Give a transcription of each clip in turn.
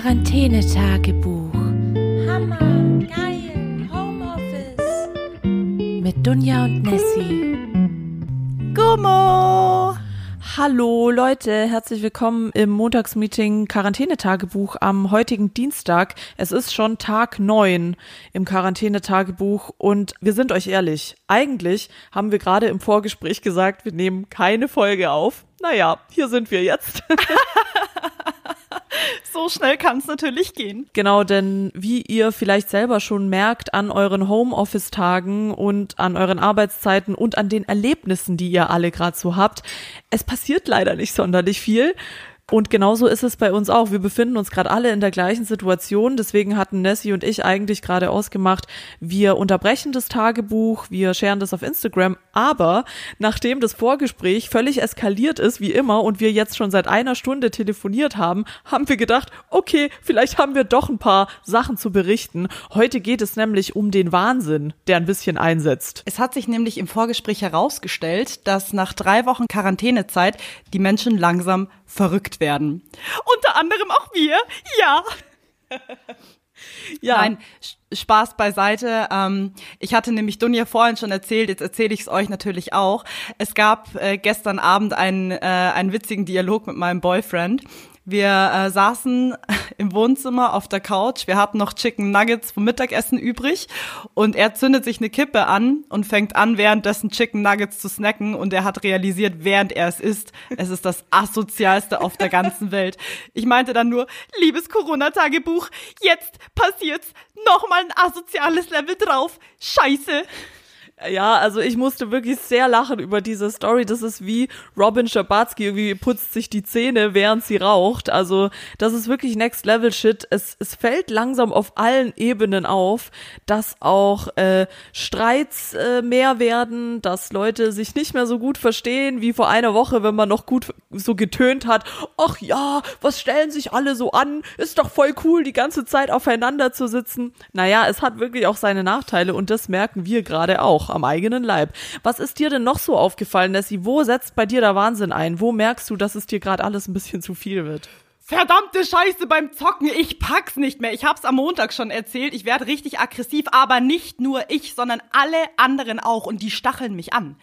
Quarantänetagebuch Hammer, geil, Homeoffice. mit Dunja und Nessie. Gummo! Hallo Leute, herzlich willkommen im Montagsmeeting Quarantänetagebuch am heutigen Dienstag. Es ist schon Tag neun im Quarantänetagebuch und wir sind euch ehrlich, eigentlich haben wir gerade im Vorgespräch gesagt, wir nehmen keine Folge auf. Naja, hier sind wir jetzt. So schnell kann es natürlich gehen. Genau, denn wie ihr vielleicht selber schon merkt an euren Homeoffice-Tagen und an euren Arbeitszeiten und an den Erlebnissen, die ihr alle gerade so habt, es passiert leider nicht sonderlich viel. Und genauso ist es bei uns auch. Wir befinden uns gerade alle in der gleichen Situation. Deswegen hatten Nessie und ich eigentlich gerade ausgemacht, wir unterbrechen das Tagebuch, wir scheren das auf Instagram. Aber nachdem das Vorgespräch völlig eskaliert ist, wie immer, und wir jetzt schon seit einer Stunde telefoniert haben, haben wir gedacht, okay, vielleicht haben wir doch ein paar Sachen zu berichten. Heute geht es nämlich um den Wahnsinn, der ein bisschen einsetzt. Es hat sich nämlich im Vorgespräch herausgestellt, dass nach drei Wochen Quarantänezeit die Menschen langsam verrückt werden. Unter anderem auch wir. Ja. Ja. Nein, Spaß beiseite. Ähm, ich hatte nämlich Dunja vorhin schon erzählt, jetzt erzähle ich es euch natürlich auch. Es gab äh, gestern Abend einen, äh, einen witzigen Dialog mit meinem Boyfriend. Wir äh, saßen im Wohnzimmer auf der Couch. Wir hatten noch Chicken Nuggets vom Mittagessen übrig und er zündet sich eine Kippe an und fängt an, währenddessen Chicken Nuggets zu snacken und er hat realisiert, während er es isst, es ist das asozialste auf der ganzen Welt. Ich meinte dann nur, liebes Corona-Tagebuch, jetzt passiert's, nochmal ein asoziales Level drauf. Scheiße. Ja, also ich musste wirklich sehr lachen über diese Story. Das ist wie Robin Schabatsky irgendwie putzt sich die Zähne, während sie raucht. Also das ist wirklich Next Level Shit. Es, es fällt langsam auf allen Ebenen auf, dass auch äh, Streits äh, mehr werden, dass Leute sich nicht mehr so gut verstehen wie vor einer Woche, wenn man noch gut so getönt hat. Ach ja, was stellen sich alle so an? Ist doch voll cool, die ganze Zeit aufeinander zu sitzen. Naja, es hat wirklich auch seine Nachteile und das merken wir gerade auch am eigenen Leib. Was ist dir denn noch so aufgefallen, Nessie? Wo setzt bei dir der Wahnsinn ein? Wo merkst du, dass es dir gerade alles ein bisschen zu viel wird? Verdammte Scheiße beim Zocken, ich pack's nicht mehr. Ich hab's am Montag schon erzählt, ich werde richtig aggressiv, aber nicht nur ich, sondern alle anderen auch und die stacheln mich an.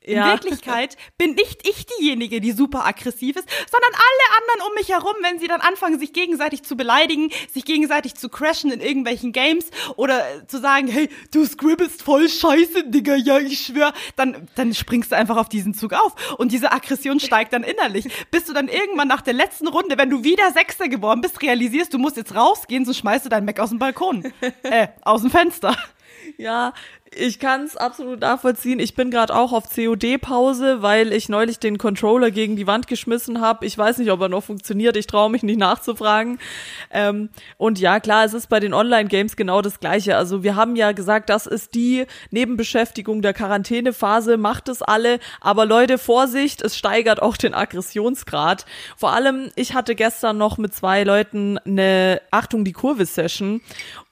In Ja. Wirklichkeit bin nicht ich diejenige, die super aggressiv ist, sondern alle anderen um mich herum, wenn sie dann anfangen, sich gegenseitig zu beleidigen, sich gegenseitig zu crashen in irgendwelchen Games oder zu sagen, hey, du scribbelst voll scheiße, Digga, ja, ich schwör, dann, dann springst du einfach auf diesen Zug auf und diese Aggression steigt dann innerlich, bis du dann irgendwann nach der letzten Runde, wenn du wieder Sechster geworden bist, realisierst, du musst jetzt rausgehen, sonst schmeißt du deinen Mac aus dem Balkon, äh, aus dem Fenster. Ja, ich kann es absolut nachvollziehen. Ich bin gerade auch auf COD-Pause, weil ich neulich den Controller gegen die Wand geschmissen habe. Ich weiß nicht, ob er noch funktioniert. Ich traue mich nicht nachzufragen. Ähm, und ja, klar, es ist bei den Online-Games genau das Gleiche. Also wir haben ja gesagt, das ist die Nebenbeschäftigung der Quarantänephase. Macht es alle. Aber Leute, Vorsicht, es steigert auch den Aggressionsgrad. Vor allem, ich hatte gestern noch mit zwei Leuten eine Achtung die Kurve-Session.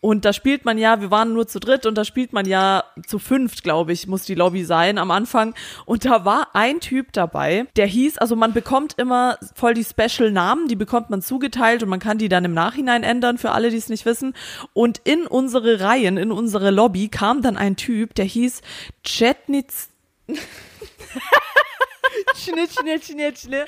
Und da spielt man ja, wir waren nur zu dritt und da spielt man ja zu fünft, glaube ich, muss die Lobby sein am Anfang. Und da war ein Typ dabei, der hieß, also man bekommt immer voll die Special-Namen, die bekommt man zugeteilt und man kann die dann im Nachhinein ändern für alle, die es nicht wissen. Und in unsere Reihen, in unsere Lobby kam dann ein Typ, der hieß Chetnitz. Schnitt, schnitt, schnitt, schnitt.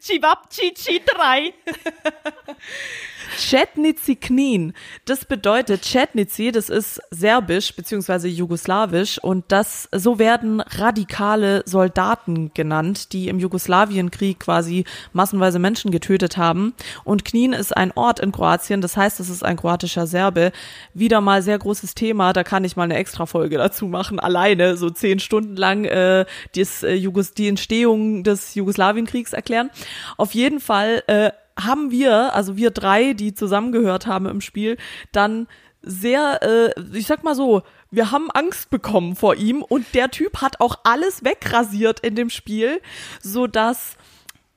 Chibab, Chichi 3. Chetnici Knin. Das bedeutet Chetnici, das ist serbisch beziehungsweise jugoslawisch und das so werden radikale Soldaten genannt, die im Jugoslawienkrieg quasi massenweise Menschen getötet haben. Und Knin ist ein Ort in Kroatien, das heißt, es ist ein kroatischer Serbe. Wieder mal sehr großes Thema, da kann ich mal eine extra Folge dazu machen, alleine so zehn Stunden lang äh, dies, äh, Jugos die Entstehung des Jugoslawienkriegs erklären. Auf jeden Fall äh, haben wir, also wir drei, die zusammengehört haben im Spiel, dann sehr, äh, ich sag mal so, wir haben Angst bekommen vor ihm und der Typ hat auch alles wegrasiert in dem Spiel, so dass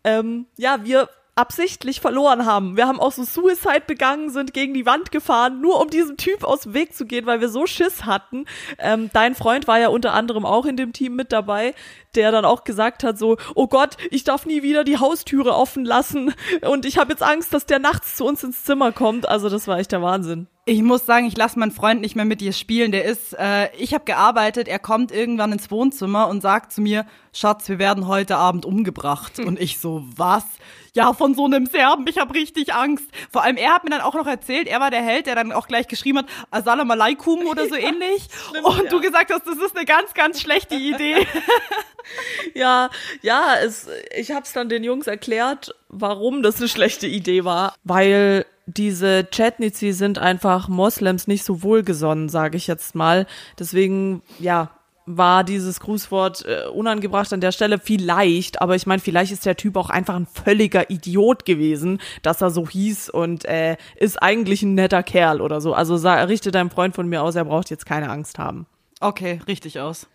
ähm, ja, wir absichtlich verloren haben. Wir haben auch so Suicide begangen, sind gegen die Wand gefahren, nur um diesem Typ aus dem Weg zu gehen, weil wir so Schiss hatten. Ähm, dein Freund war ja unter anderem auch in dem Team mit dabei, der dann auch gesagt hat so, oh Gott, ich darf nie wieder die Haustüre offen lassen und ich habe jetzt Angst, dass der nachts zu uns ins Zimmer kommt. Also das war echt der Wahnsinn. Ich muss sagen, ich lasse meinen Freund nicht mehr mit dir spielen. Der ist, äh, ich habe gearbeitet, er kommt irgendwann ins Wohnzimmer und sagt zu mir, Schatz, wir werden heute Abend umgebracht. Und ich so, was? Ja, von so einem Serben, ich habe richtig Angst. Vor allem, er hat mir dann auch noch erzählt, er war der Held, der dann auch gleich geschrieben hat, Assalamu alaikum oder so ähnlich. Schlimm, und ja. du gesagt hast, das ist eine ganz, ganz schlechte Idee. Ja, ja, es, ich habe es dann den Jungs erklärt, warum das eine schlechte Idee war, weil diese Chetnizi sind einfach Moslems nicht so wohlgesonnen, sage ich jetzt mal. Deswegen, ja, war dieses Grußwort äh, unangebracht an der Stelle vielleicht, aber ich meine, vielleicht ist der Typ auch einfach ein völliger Idiot gewesen, dass er so hieß und äh, ist eigentlich ein netter Kerl oder so. Also richte deinem Freund von mir aus, er braucht jetzt keine Angst haben. Okay, richtig aus.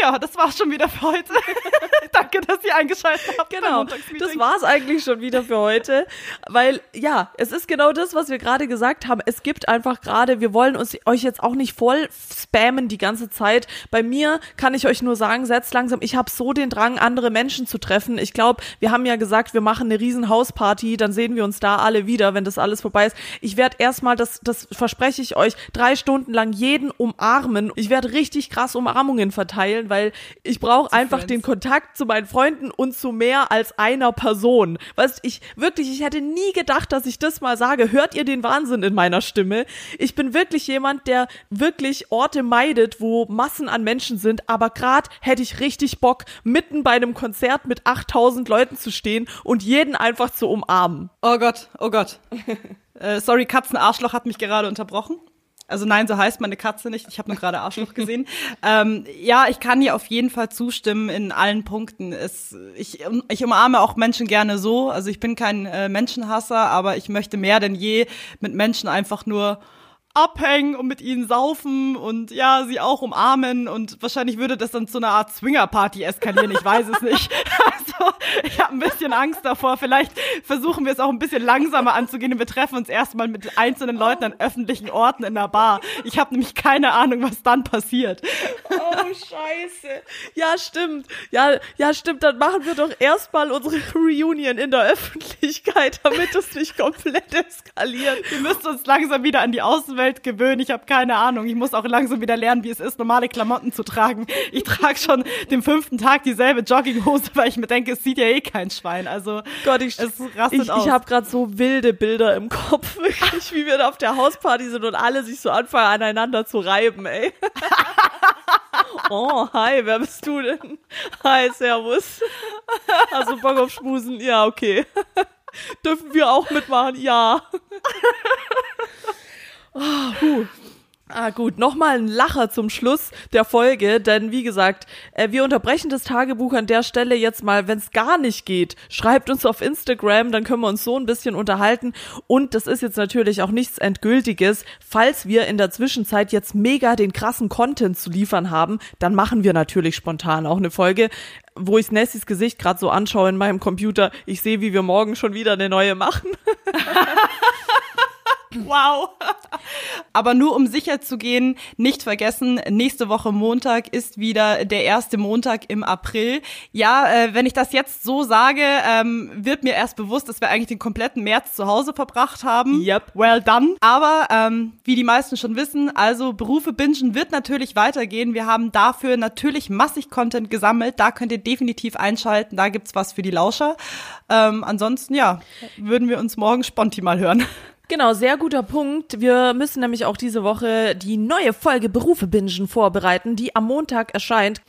Ja, das war's schon wieder für heute. Danke, dass ihr eingeschaltet habt. Genau, das war's eigentlich schon wieder für heute, weil ja, es ist genau das, was wir gerade gesagt haben. Es gibt einfach gerade, wir wollen uns euch jetzt auch nicht voll spammen die ganze Zeit. Bei mir kann ich euch nur sagen, setzt langsam, ich habe so den Drang, andere Menschen zu treffen. Ich glaube, wir haben ja gesagt, wir machen eine riesen Hausparty, dann sehen wir uns da alle wieder, wenn das alles vorbei ist. Ich werde erstmal, das, das verspreche ich euch, drei Stunden lang jeden umarmen. Ich werde richtig krass Umarmungen verteilen, weil ich brauche einfach Friends. den Kontakt zu meinen Freunden und zu mehr als einer Person. Weißt ich wirklich, ich hätte nie gedacht, dass ich das mal sage. Hört ihr den Wahnsinn in meiner Stimme? Ich bin wirklich jemand, der wirklich Orte meidet, wo Massen an Menschen sind, aber gerade hätte ich richtig Bock, mitten bei einem Konzert mit 8000 Leuten zu stehen und jeden einfach zu umarmen. Oh Gott, oh Gott. äh, sorry, Katzenarschloch hat mich gerade unterbrochen. Also nein, so heißt meine Katze nicht. Ich habe nur gerade Arschloch gesehen. ähm, ja, ich kann dir auf jeden Fall zustimmen in allen Punkten. Es, ich, ich umarme auch Menschen gerne so. Also ich bin kein äh, Menschenhasser, aber ich möchte mehr denn je mit Menschen einfach nur abhängen und mit ihnen saufen und ja, sie auch umarmen und wahrscheinlich würde das dann zu einer Art Swingerparty eskalieren, ich weiß es nicht. Also, ich bisschen Angst davor. Vielleicht versuchen wir es auch ein bisschen langsamer anzugehen und wir treffen uns erstmal mit einzelnen Leuten an öffentlichen Orten in der Bar. Ich habe nämlich keine Ahnung, was dann passiert. Oh, scheiße. Ja, stimmt. Ja, ja, stimmt. Dann machen wir doch erstmal unsere Reunion in der Öffentlichkeit, damit es nicht komplett eskaliert. Wir müssen uns langsam wieder an die Außenwelt gewöhnen. Ich habe keine Ahnung. Ich muss auch langsam wieder lernen, wie es ist, normale Klamotten zu tragen. Ich trage schon den fünften Tag dieselbe Jogginghose, weil ich mir denke, es sieht ja eh kein Schwein. Also Gott, ich, es rastet ich, aus. ich habe gerade so wilde Bilder im Kopf, wirklich, wie wir da auf der Hausparty sind und alle sich so anfangen, aneinander zu reiben, ey. Oh, hi, wer bist du denn? Hi, servus. Hast du Bock auf Schmusen? Ja, okay. Dürfen wir auch mitmachen? Ja. Puh. Ah gut, nochmal ein Lacher zum Schluss der Folge, denn wie gesagt, äh, wir unterbrechen das Tagebuch an der Stelle jetzt mal, wenn es gar nicht geht. Schreibt uns auf Instagram, dann können wir uns so ein bisschen unterhalten. Und das ist jetzt natürlich auch nichts Endgültiges. Falls wir in der Zwischenzeit jetzt mega den krassen Content zu liefern haben, dann machen wir natürlich spontan auch eine Folge, wo ich Nessys Gesicht gerade so anschaue in meinem Computer. Ich sehe, wie wir morgen schon wieder eine neue machen. Wow. Aber nur um sicher zu gehen, nicht vergessen, nächste Woche Montag ist wieder der erste Montag im April. Ja, äh, wenn ich das jetzt so sage, ähm, wird mir erst bewusst, dass wir eigentlich den kompletten März zu Hause verbracht haben. Yep. Well done. Aber ähm, wie die meisten schon wissen, also Berufe bingen wird natürlich weitergehen. Wir haben dafür natürlich massig Content gesammelt. Da könnt ihr definitiv einschalten. Da gibt's was für die Lauscher. Ähm, ansonsten, ja, würden wir uns morgen sponti mal hören. Genau, sehr guter Punkt. Wir müssen nämlich auch diese Woche die neue Folge Berufe bingen vorbereiten, die am Montag erscheint.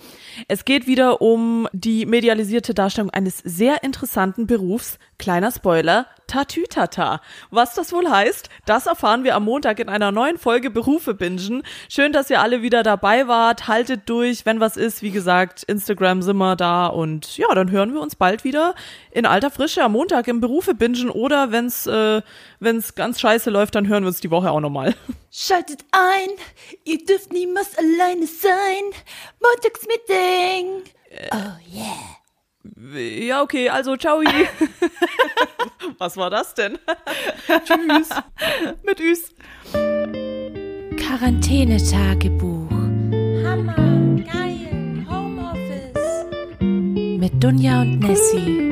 Es geht wieder um die medialisierte Darstellung eines sehr interessanten Berufs. Kleiner Spoiler, Tatütata. Was das wohl heißt, das erfahren wir am Montag in einer neuen Folge Berufe bingen. Schön, dass ihr alle wieder dabei wart. Haltet durch, wenn was ist. Wie gesagt, Instagram sind wir da und ja, dann hören wir uns bald wieder in alter Frische am Montag im Berufe bingen oder wenn's äh, wenn's ganz scheiße läuft, dann hören wir uns die Woche auch nochmal. Schaltet ein, ihr dürft niemals alleine sein. Montagsmeeting. Oh yeah. Ja, okay, also ciao. Was war das denn? Tschüss. Mit Üs. Quarantänetagebuch. Hammer, geil, Homeoffice. Mit Dunja und Nessie.